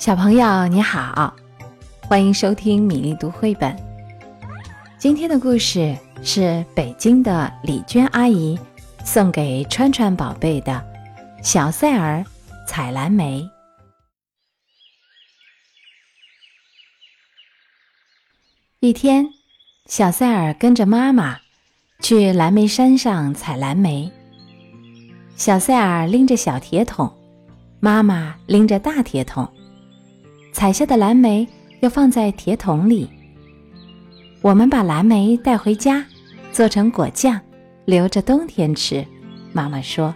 小朋友你好，欢迎收听米粒读绘本。今天的故事是北京的李娟阿姨送给川川宝贝的《小赛尔采蓝莓》。一天，小赛尔跟着妈妈去蓝莓山上采蓝莓。小赛尔拎着小铁桶，妈妈拎着大铁桶。采下的蓝莓要放在铁桶里。我们把蓝莓带回家，做成果酱，留着冬天吃。妈妈说：“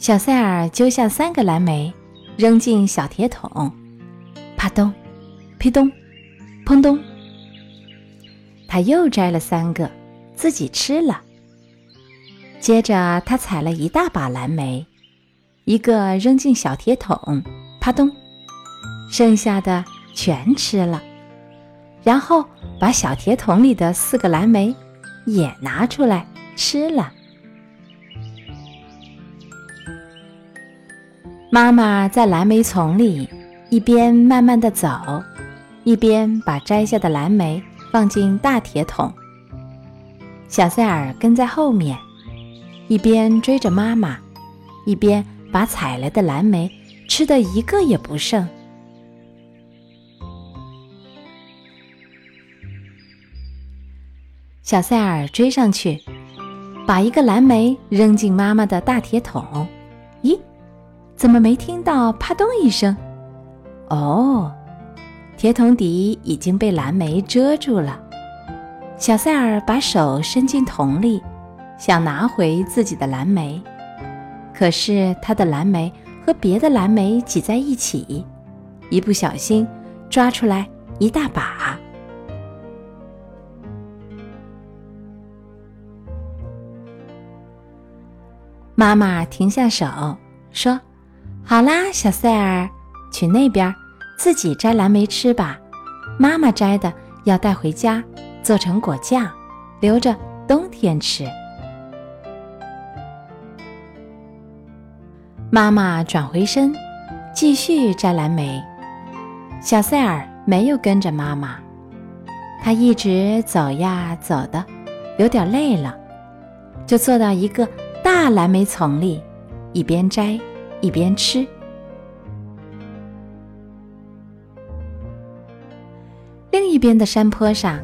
小塞尔揪下三个蓝莓，扔进小铁桶，啪咚，噼咚，砰咚。他又摘了三个，自己吃了。接着他采了一大把蓝莓。”一个扔进小铁桶，啪咚，剩下的全吃了，然后把小铁桶里的四个蓝莓也拿出来吃了。妈妈在蓝莓丛里一边慢慢的走，一边把摘下的蓝莓放进大铁桶。小塞尔跟在后面，一边追着妈妈，一边。把采来的蓝莓吃的一个也不剩。小塞尔追上去，把一个蓝莓扔进妈妈的大铁桶。咦，怎么没听到啪咚一声？哦，铁桶底已经被蓝莓遮住了。小塞尔把手伸进桶里，想拿回自己的蓝莓。可是他的蓝莓和别的蓝莓挤在一起，一不小心抓出来一大把。妈妈停下手，说：“好啦，小塞尔，去那边自己摘蓝莓吃吧。妈妈摘的要带回家做成果酱，留着冬天吃。”妈妈转回身，继续摘蓝莓。小塞尔没有跟着妈妈，他一直走呀走的，有点累了，就坐到一个大蓝莓丛里，一边摘一边吃。另一边的山坡上，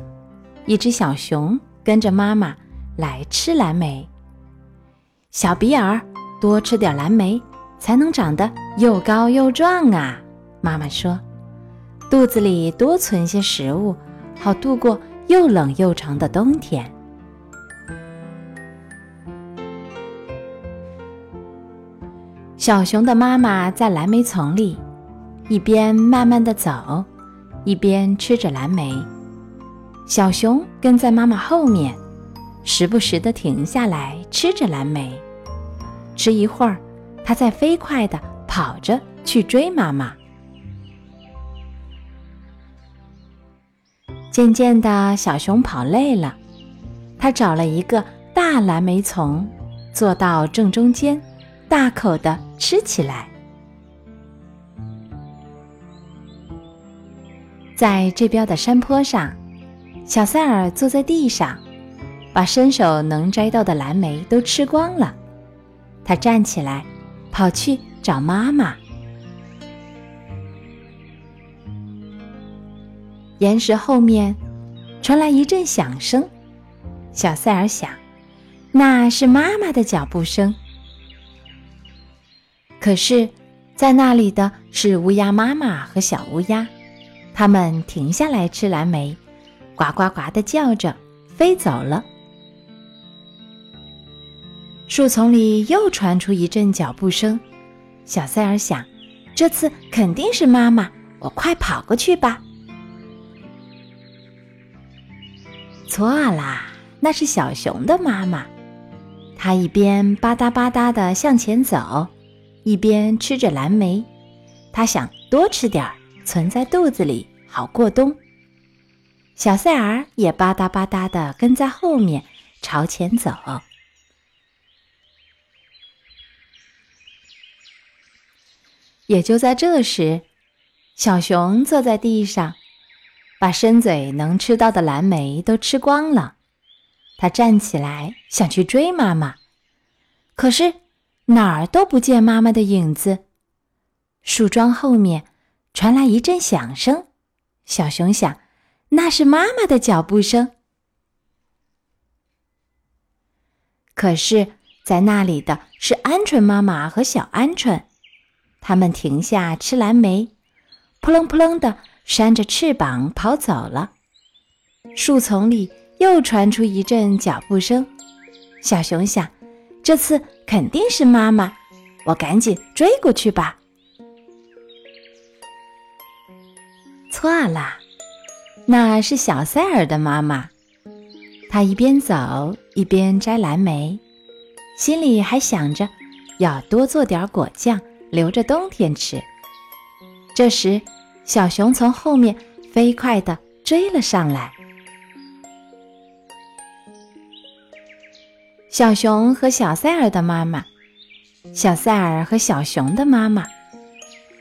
一只小熊跟着妈妈来吃蓝莓。小比尔，多吃点蓝莓。才能长得又高又壮啊！妈妈说：“肚子里多存些食物，好度过又冷又长的冬天。”小熊的妈妈在蓝莓丛里，一边慢慢的走，一边吃着蓝莓。小熊跟在妈妈后面，时不时的停下来吃着蓝莓，吃一会儿。他在飞快地跑着去追妈妈。渐渐的，小熊跑累了，他找了一个大蓝莓丛，坐到正中间，大口的吃起来。在这边的山坡上，小塞尔坐在地上，把伸手能摘到的蓝莓都吃光了。他站起来。跑去找妈妈。岩石后面传来一阵响声，小塞尔想，那是妈妈的脚步声。可是，在那里的是乌鸦妈妈和小乌鸦，它们停下来吃蓝莓，呱呱呱的叫着，飞走了。树丛里又传出一阵脚步声，小塞尔想，这次肯定是妈妈，我快跑过去吧。错啦，那是小熊的妈妈，它一边吧嗒吧嗒的向前走，一边吃着蓝莓，它想多吃点儿，存在肚子里好过冬。小塞尔也吧嗒吧嗒的跟在后面朝前走。也就在这时，小熊坐在地上，把伸嘴能吃到的蓝莓都吃光了。他站起来想去追妈妈，可是哪儿都不见妈妈的影子。树桩后面传来一阵响声，小熊想，那是妈妈的脚步声。可是，在那里的是鹌鹑妈妈和小鹌鹑。他们停下吃蓝莓，扑棱扑棱的扇着翅膀跑走了。树丛里又传出一阵脚步声，小熊想，这次肯定是妈妈，我赶紧追过去吧。错了，那是小塞尔的妈妈。他一边走一边摘蓝莓，心里还想着要多做点果酱。留着冬天吃。这时，小熊从后面飞快地追了上来。小熊和小塞尔的妈妈，小塞尔和小熊的妈妈，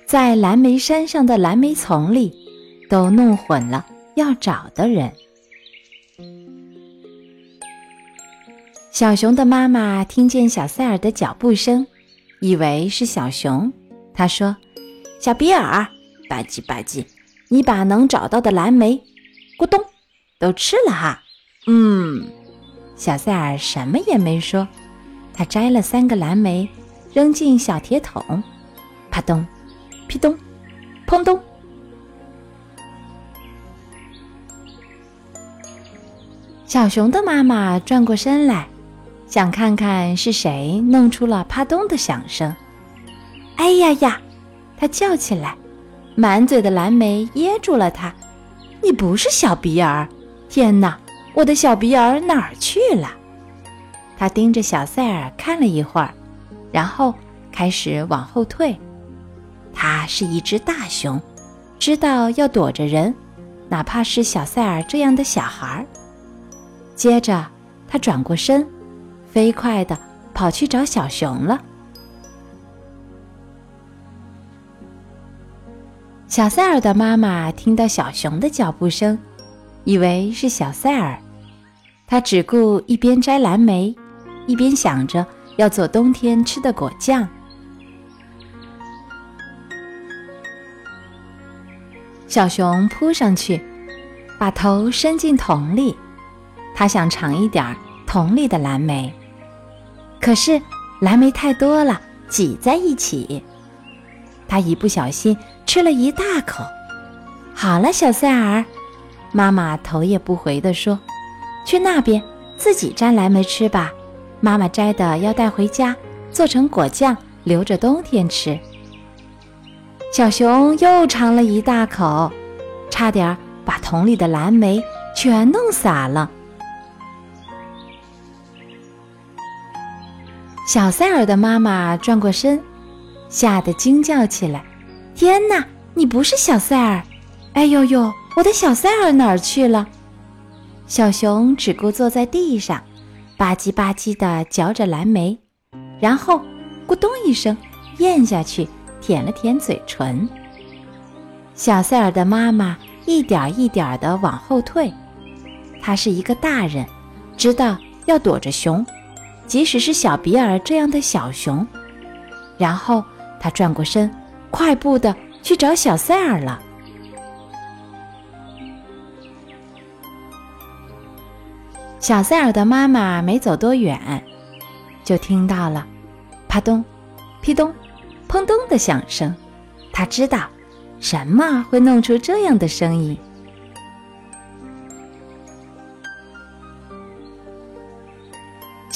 在蓝莓山上的蓝莓丛里，都弄混了要找的人。小熊的妈妈听见小塞尔的脚步声。以为是小熊，他说：“小比尔，吧唧吧唧，你把能找到的蓝莓，咕咚，都吃了哈。”嗯，小塞尔什么也没说，他摘了三个蓝莓，扔进小铁桶，啪咚，劈咚，砰咚。小熊的妈妈转过身来。想看看是谁弄出了啪咚的响声。哎呀呀！他叫起来，满嘴的蓝莓噎住了他。你不是小比尔！天哪，我的小比尔哪儿去了？他盯着小塞尔看了一会儿，然后开始往后退。他是一只大熊，知道要躲着人，哪怕是小塞尔这样的小孩儿。接着，他转过身。飞快地跑去找小熊了。小塞尔的妈妈听到小熊的脚步声，以为是小塞尔，她只顾一边摘蓝莓，一边想着要做冬天吃的果酱。小熊扑上去，把头伸进桶里，它想尝一点儿桶里的蓝莓。可是蓝莓太多了，挤在一起，他一不小心吃了一大口。好了，小塞尔，妈妈头也不回地说：“去那边自己摘蓝莓吃吧，妈妈摘的要带回家做成果酱，留着冬天吃。”小熊又尝了一大口，差点把桶里的蓝莓全弄洒了。小塞尔的妈妈转过身，吓得惊叫起来：“天哪，你不是小塞尔！哎呦呦，我的小塞尔哪儿去了？”小熊只顾坐在地上，吧唧吧唧地嚼着蓝莓，然后咕咚一声咽下去，舔了舔嘴唇。小塞尔的妈妈一点一点地往后退，她是一个大人，知道要躲着熊。即使是小比尔这样的小熊，然后他转过身，快步的去找小塞尔了。小塞尔的妈妈没走多远，就听到了“啪咚、噼咚、砰咚”的响声。他知道什么会弄出这样的声音。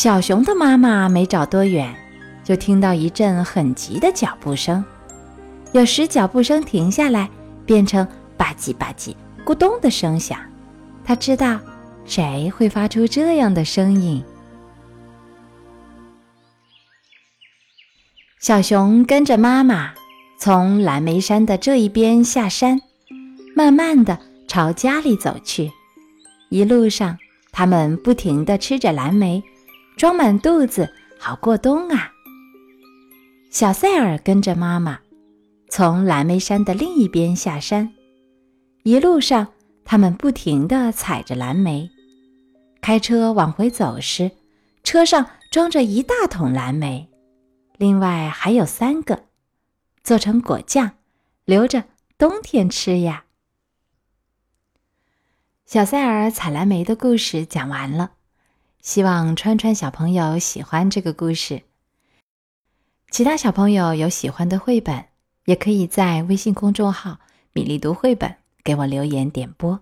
小熊的妈妈没找多远，就听到一阵很急的脚步声。有时脚步声停下来，变成吧唧吧唧、咕咚的声响。他知道谁会发出这样的声音。小熊跟着妈妈从蓝莓山的这一边下山，慢慢的朝家里走去。一路上，他们不停的吃着蓝莓。装满肚子，好过冬啊！小塞尔跟着妈妈，从蓝莓山的另一边下山。一路上，他们不停地采着蓝莓。开车往回走时，车上装着一大桶蓝莓，另外还有三个，做成果酱，留着冬天吃呀。小塞尔采蓝莓的故事讲完了，希望川川小朋友喜欢这个故事。其他小朋友有喜欢的绘本，也可以在微信公众号“米粒读绘本”给我留言点播。